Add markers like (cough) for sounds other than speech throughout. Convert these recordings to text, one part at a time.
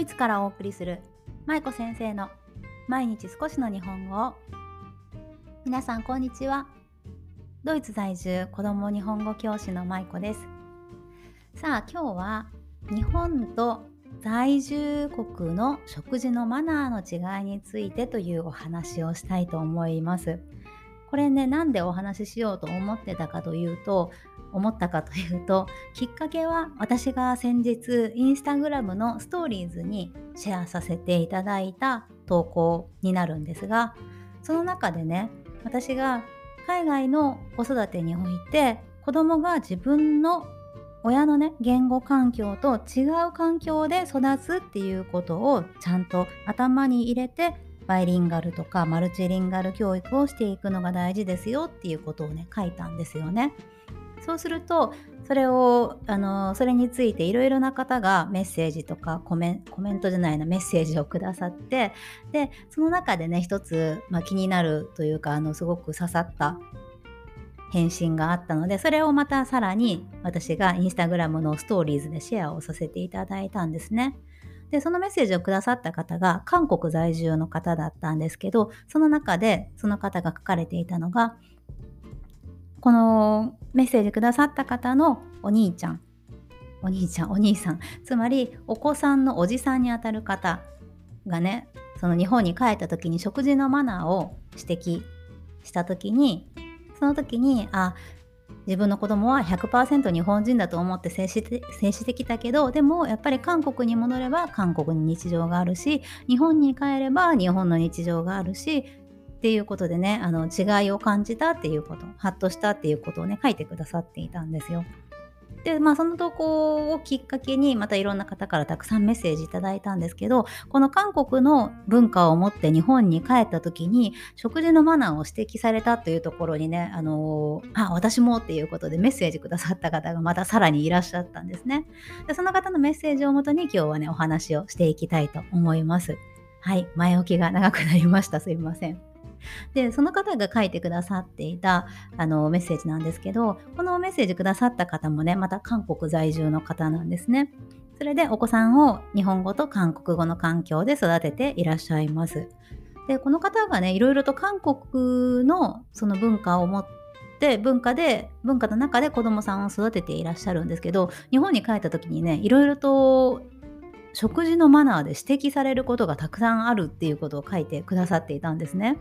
イツからお送りする舞子先生の毎日少しの日本語を。皆さんこんにちは。ドイツ在住子ども日本語教師の舞子です。さあ今日は日本と在住国の食事のマナーの違いについてというお話をしたいと思います。これねなんでお話ししようと思ってたかというと思ったかというときっかけは私が先日インスタグラムのストーリーズにシェアさせていただいた投稿になるんですがその中でね私が海外の子育てにおいて子供が自分の親のね言語環境と違う環境で育つっていうことをちゃんと頭に入れてバイリンガルとかマルチリンガル教育をしていくのが大事ですよっていうことをね書いたんですよね。そうするとそれをあのそれについていろいろな方がメッセージとかコメコメントじゃないなメッセージをくださってでその中でね一つ、まあ、気になるというかあのすごく刺さった返信があったのでそれをまたさらに私がインスタグラムのストーリーズでシェアをさせていただいたんですね。でそのメッセージをくださった方が韓国在住の方だったんですけどその中でその方が書かれていたのがこのメッセージくださった方のお兄ちゃんお兄ちゃんお兄さんつまりお子さんのおじさんにあたる方がねその日本に帰った時に食事のマナーを指摘した時にその時にあ自分の子供は100%日本人だと思って接して接してきたけどでもやっぱり韓国に戻れば韓国に日常があるし日本に帰れば日本の日常があるしっていうことでねあの違いを感じたっていうことハッとしたっていうことをね書いてくださっていたんですよ。でまあその投稿をきっかけにまたいろんな方からたくさんメッセージいただいたんですけどこの韓国の文化を持って日本に帰った時に食事のマナーを指摘されたというところにねあのー、あ私もっていうことでメッセージくださった方がまたさらにいらっしゃったんですね。でその方のメッセージをもとに今日はねお話をしていきたいと思います。はい前置きが長くなりましたすいません。でその方が書いてくださっていたあのメッセージなんですけどこのメッセージくださった方もねまた韓国在住の方なんですね。それでお子さんを日本語と韓国語の環境で育てていらっしゃいます。でこの方がねいろいろと韓国のその文化を持って文化で文化の中で子どもさんを育てていらっしゃるんですけど日本に帰った時にねいろいろと食事のマナーで指摘されることがたくさんあるっていうことを書いてくださっていたんですね。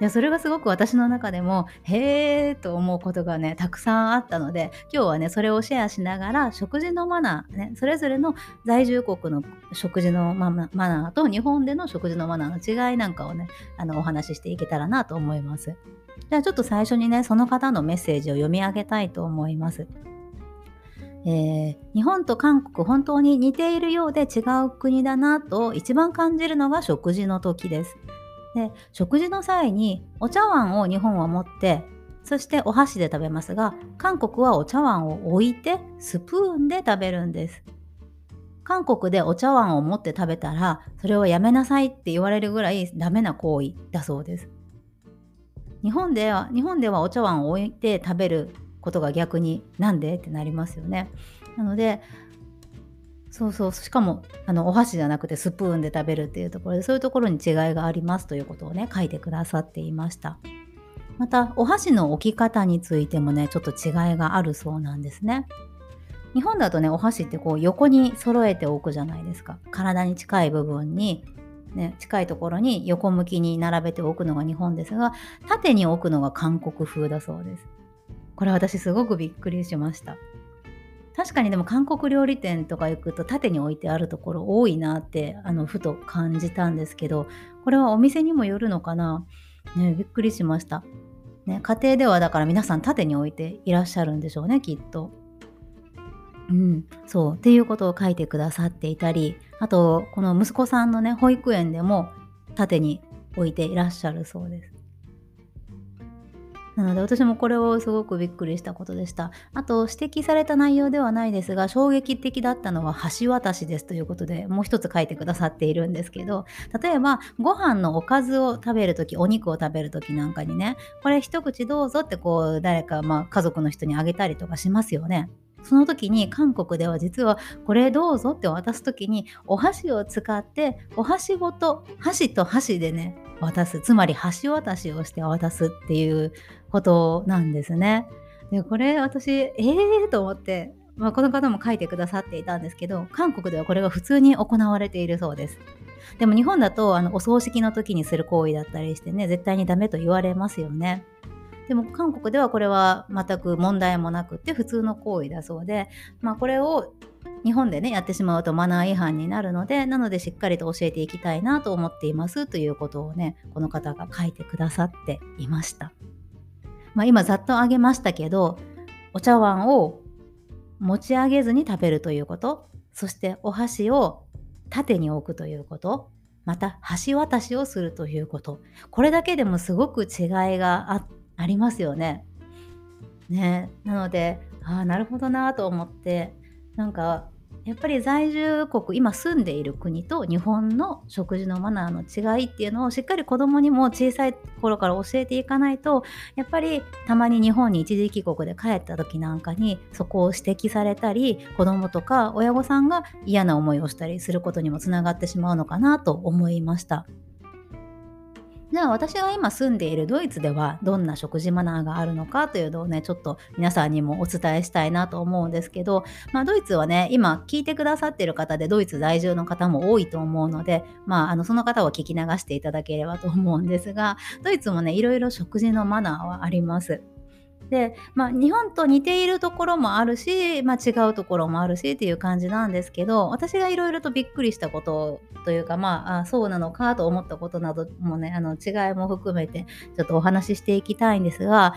でそれがすごく私の中でもへえと思うことがねたくさんあったので今日はねそれをシェアしながら食事のマナー、ね、それぞれの在住国の食事のマナーと日本での食事のマナーの違いなんかをねあのお話ししていけたらなと思います。じゃあちょっと最初にねその方のメッセージを読み上げたいと思います。えー、日本と韓国本当に似ているようで違う国だなと一番感じるのが食事の時です。で食事の際にお茶碗を日本は持ってそしてお箸で食べますが韓国はお茶碗を置いてスプーンで食べるんです。韓国でお茶碗を持って食べたらそれをやめなさいって言われるぐらいダメな行為だそうです。日本では日本ではお茶碗を置いて食べることが逆になんでってなりますよね。なのでそうそう。しかもあのお箸じゃなくてスプーンで食べるっていうところでそういうところに違いがありますということをね書いてくださっていました。またお箸の置き方についてもねちょっと違いがあるそうなんですね。日本だとねお箸ってこう横に揃えておくじゃないですか。体に近い部分にね、近いところに横向きに並べておくのが日本ですが縦に置くのが韓国風だそうです。これ私すごくびっくりしました。確かにでも韓国料理店とか行くと縦に置いてあるところ多いなってあのふと感じたんですけどこれはお店にもよるのかな、ね、びっくりしました、ね、家庭ではだから皆さん縦に置いていらっしゃるんでしょうねきっと。うん、そうっていうことを書いてくださっていたりあとこの息子さんのね保育園でも縦に置いていらっしゃるそうです。なので私もこれをすごくびっくりしたことでした。あと指摘された内容ではないですが衝撃的だったのは橋渡しですということでもう一つ書いてくださっているんですけど例えばご飯のおかずを食べる時お肉を食べる時なんかにねこれ一口どうぞってこう誰かまあ家族の人にあげたりとかしますよね。その時に韓国では実はこれどうぞって渡す時にお箸を使ってお箸ごと箸と箸でね渡すつまり箸渡しをして渡すっていうことなんですね。でこれ私ええー、と思って、まあ、この方も書いてくださっていたんですけど韓国ではこれが普通に行われているそうです。でも日本だとあのお葬式の時にする行為だったりしてね絶対にダメと言われますよね。でも韓国ではこれは全く問題もなくって普通の行為だそうで、まあ、これを日本でねやってしまうとマナー違反になるのでなのでしっかりと教えていきたいなと思っていますということをねこの方が書いてくださっていました。まあ、今ざっと挙げましたけどお茶碗を持ち上げずに食べるということそしてお箸を縦に置くということまた橋渡しをするということこれだけでもすごく違いがあってありますよね。ねなのでああなるほどなと思ってなんかやっぱり在住国今住んでいる国と日本の食事のマナーの違いっていうのをしっかり子供にも小さい頃から教えていかないとやっぱりたまに日本に一時帰国で帰った時なんかにそこを指摘されたり子供とか親御さんが嫌な思いをしたりすることにもつながってしまうのかなと思いました。じゃあ私が今住んでいるドイツではどんな食事マナーがあるのかというのをねちょっと皆さんにもお伝えしたいなと思うんですけど、まあ、ドイツはね今聞いてくださってる方でドイツ在住の方も多いと思うので、まあ、あのその方は聞き流していただければと思うんですがドイツもねいろいろ食事のマナーはあります。で、まあ、日本と似ているところもあるし、まあ、違うところもあるしっていう感じなんですけど私がいろいろとびっくりしたことというかまああそうなのかと思ったことなどもねあの違いも含めてちょっとお話ししていきたいんですが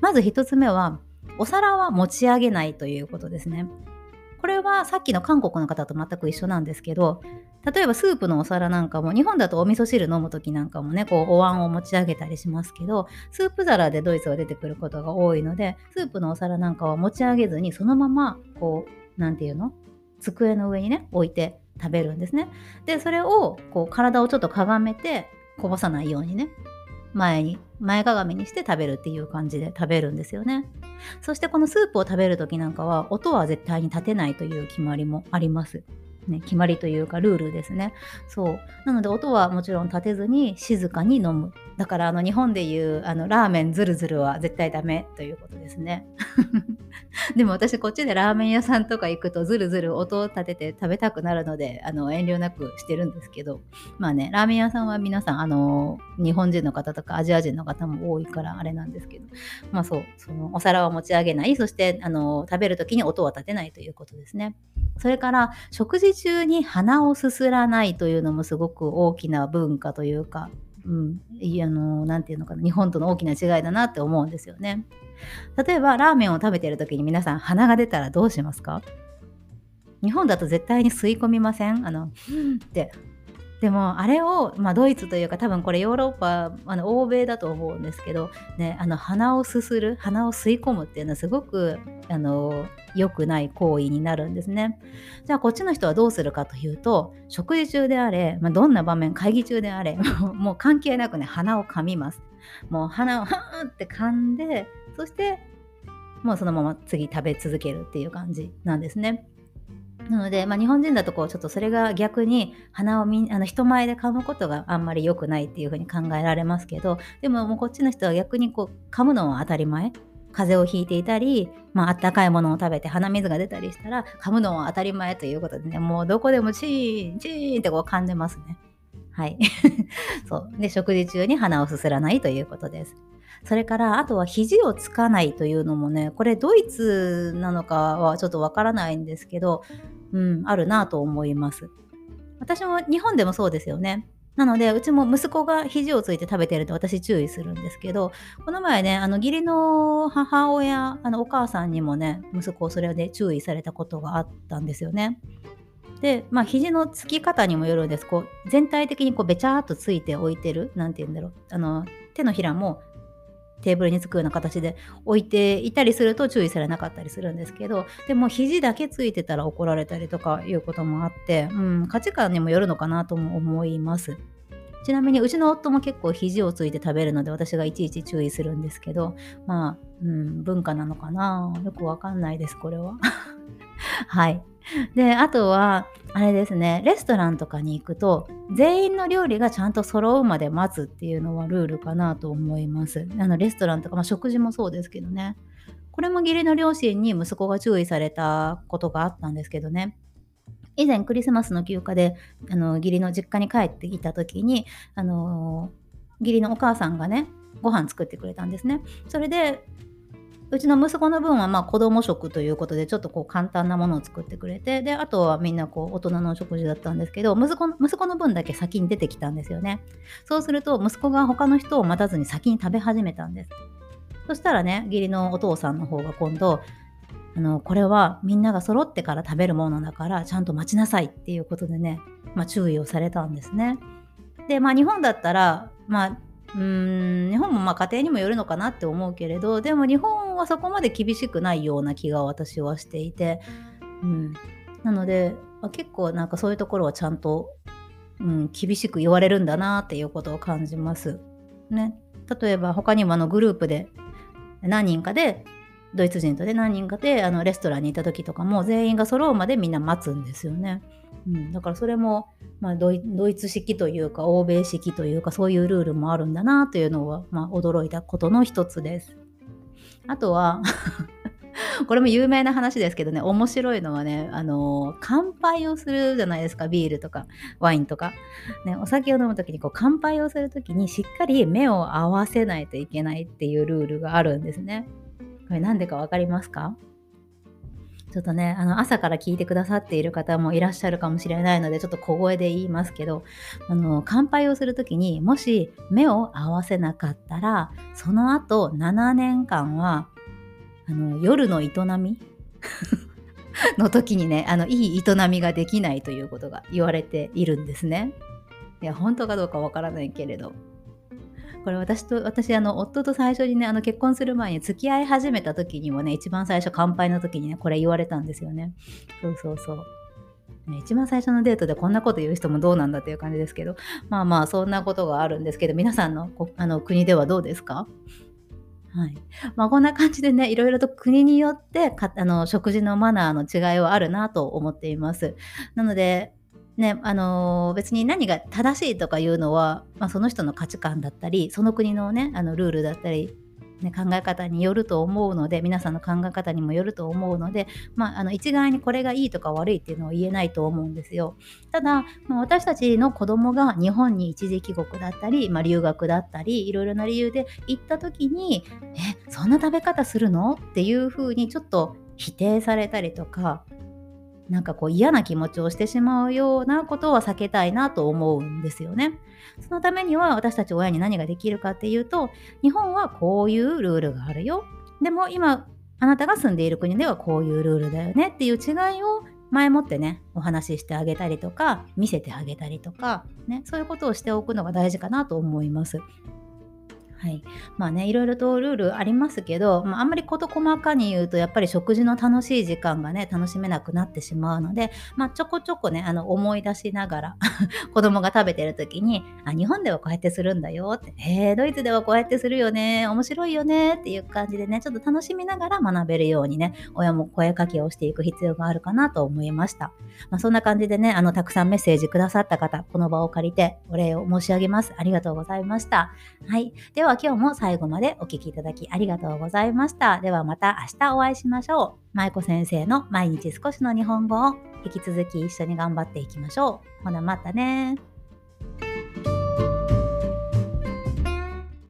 まず1つ目はお皿は持ち上げないということですね。これはさっきの韓国の方と全く一緒なんですけど例えばスープのお皿なんかも日本だとお味噌汁飲む時なんかもねこうお椀を持ち上げたりしますけどスープ皿でドイツは出てくることが多いのでスープのお皿なんかは持ち上げずにそのままこう何て言うの？机の上にね置いて食べるんですね。でそれをこう体をちょっとかがめてこぼさないようにね前に前かがみにして食べるっていう感じで食べるんですよね。そしてこのスープを食べる時なんかは音は絶対に立てないという決まりもあります。ね、決まりというかルールですね。そう。なので音はもちろん立てずに静かに飲む。だからあの日本でいうあのラーメンズルズルは絶対ダメということですね。(laughs) でも私こっちでラーメン屋さんとか行くとズルズル音を立てて食べたくなるのであの遠慮なくしてるんですけどまあねラーメン屋さんは皆さんあの日本人の方とかアジア人の方も多いからあれなんですけどまあそうそのお皿を持ち上げないそしてあの食べる時に音は立てないということですね。それから食事中に鼻をすすらないというのもすごく大きな文化というかうん、いあのなて言うのかな日本との大きな違いだなって思うんですよね。例えばラーメンを食べてる時に皆さん鼻が出たらどうしますか？日本だと絶対に吸い込みません？あの、ってでもあれを、まあ、ドイツというか多分これヨーロッパあの欧米だと思うんですけど、ね、あの鼻をすする鼻を吸い込むっていうのはすごくあの良くない行為になるんですね。じゃあこっちの人はどうするかというと食事中であれ、まあ、どんな場面会議中であれ (laughs) もう関係なくね鼻を噛みます。もう鼻をはーって噛んでそしてもうそのまま次食べ続けるっていう感じなんですね。なので、まあ、日本人だとこうちょっとそれが逆に鼻をみあの人前で噛むことがあんまり良くないっていうふうに考えられますけどでももうこっちの人は逆にこう噛むのは当たり前風邪をひいていたり、まあったかいものを食べて鼻水が出たりしたら噛むのは当たり前ということでねもうどこでもチーンチーンってこう噛んでますね。はい。(laughs) そう。で、食事中に鼻をすすらないということです。それからあとは肘をつかないというのもねこれドイツなのかはちょっとわからないんですけど、うん、あるなと思います私も日本でもそうですよねなのでうちも息子が肘をついて食べてると私注意するんですけどこの前ねあの義理の母親あのお母さんにもね息子をそれで注意されたことがあったんですよねで、まあ、肘のつき方にもよるんです。こう全体的にこうべちゃーっとついて置いてる、なんて言うんだろう。あの手のひらもテーブルにつくような形で置いていたりすると注意されなかったりするんですけどでも肘だけついてたら怒られたりとかいうこともあって、うん、価値観にもよるのかなとも思います。ちなみにうちの夫も結構肘をついて食べるので私がいちいち注意するんですけどまあ、うん、文化なのかな？よくわかんないですこれは。(laughs) はい。であとはあれですねレストランとかに行くと全員の料理がちゃんと揃うまで待つっていうのはルールかなと思います。あのレストランとか、まあ、食事もそうですけどね。これも義理の両親に息子が注意されたことがあったんですけどね。以前クリスマスの休暇であの義理の実家に帰ってきた時にあの義理のお母さんがねご飯作ってくれたんですね。それでうちの息子の分はまあ子供食ということでちょっとこう簡単なものを作ってくれてであとはみんなこう大人の食事だったんですけど息子息子の分だけ先に出てきたんですよね。そうすると息子が他の人を待たずに先に食べ始めたんです。そしたらね義理のお父さんの方が今度あのこれはみんなが揃ってから食べるものだからちゃんと待ちなさいっていうことでね、まあ、注意をされたんですね。でまあ日本だったらまあうん日本もまあ家庭にもよるのかなって思うけれどでも日本はそこまで厳しくないような気が私はしていて、うん、なので、まあ、結構なんかそういうところはちゃんと、うん、厳しく言われるんだなっていうことを感じます。ね、例えば他にもあのグループで何人かでドイツ人とで何人かであのレストランに行った時とかも全員が揃うまでみんな待つんですよね。うん、だからそれも、まあ、ドイツ式というか欧米式というかそういうルールもあるんだなというのは、まあ、驚いたことの一つです。あとは (laughs) これも有名な話ですけどね面白いのはねあの乾杯をするじゃないですかビールとかワインとか、ね、お酒を飲む時にこう乾杯をする時にしっかり目を合わせないといけないっていうルールがあるんですね。これ何でか分かりますか？ちょっとね、あの朝から聞いてくださっている方もいらっしゃるかもしれないので、ちょっと小声で言いますけど、あの乾杯をするときにもし目を合わせなかったら、その後7年間はあの夜の営み？(laughs) の時にね、あのいい営みができないということが言われているんですね。いや、本当かどうかわからないけれど。これ私と私あの夫と最初にねあの結婚する前に付き合い始めた時にもね一番最初乾杯の時にねこれ言われたんですよね。そうそうそう、一番最初のデートでこんなこと言う人もどうなんだっていう感じですけどまあまあそんなことがあるんですけど皆さんのあの国ではどうですか？はい。まあ、こんな感じでねいろいろと国によってかあの食事のマナーの違いはあるなと思っています。なのでね、あのー、別に何が正しいとかいうのは、まあ、その人の価値観だったりその国のねあのルールだったり、ね、考え方によると思うので皆さんの考え方にもよると思うので、まあ、あの一概にこれがいいとか悪いっていうのは言えないと思うんですよ。ただ、まあ、私たちの子供が日本に一時帰国だったり、まあ、留学だったりいろいろな理由で行った時に「えそんな食べ方するの?」っていうふうにちょっと否定されたりとかなんかこう嫌な気持ちをしてしまうようなことは避けたいなと思うんですよね。そのためには私たち親に何ができるかっていうと日本はこういうルールがあるよ。でも今あなたが住んでいる国ではこういうルールだよねっていう違いを前もってねお話ししてあげたりとか見せてあげたりとか、ね、そういうことをしておくのが大事かなと思います。はい。まあね、いろいろとルールありますけど、まあ、あんまり事細かに言うと、やっぱり食事の楽しい時間がね、楽しめなくなってしまうので、まあ、ちょこちょこね、あの、思い出しながら (laughs) 子供が食べてる時に、あ、日本ではこうやってするんだよって、え、ドイツではこうやってするよね、面白いよねっていう感じでね、ちょっと楽しみながら学べるようにね、親も声かけをしていく必要があるかなと思いました。まあ、そんな感じでね、あの、たくさんメッセージくださった方、この場を借りてお礼を申し上げます。ありがとうございました。はい。ではは今日も最後までお聴きいただきありがとうございました。ではまた明日お会いしましょう。舞子先生の毎日少しの日本語を引き続き一緒に頑張っていきましょう。ほなまたね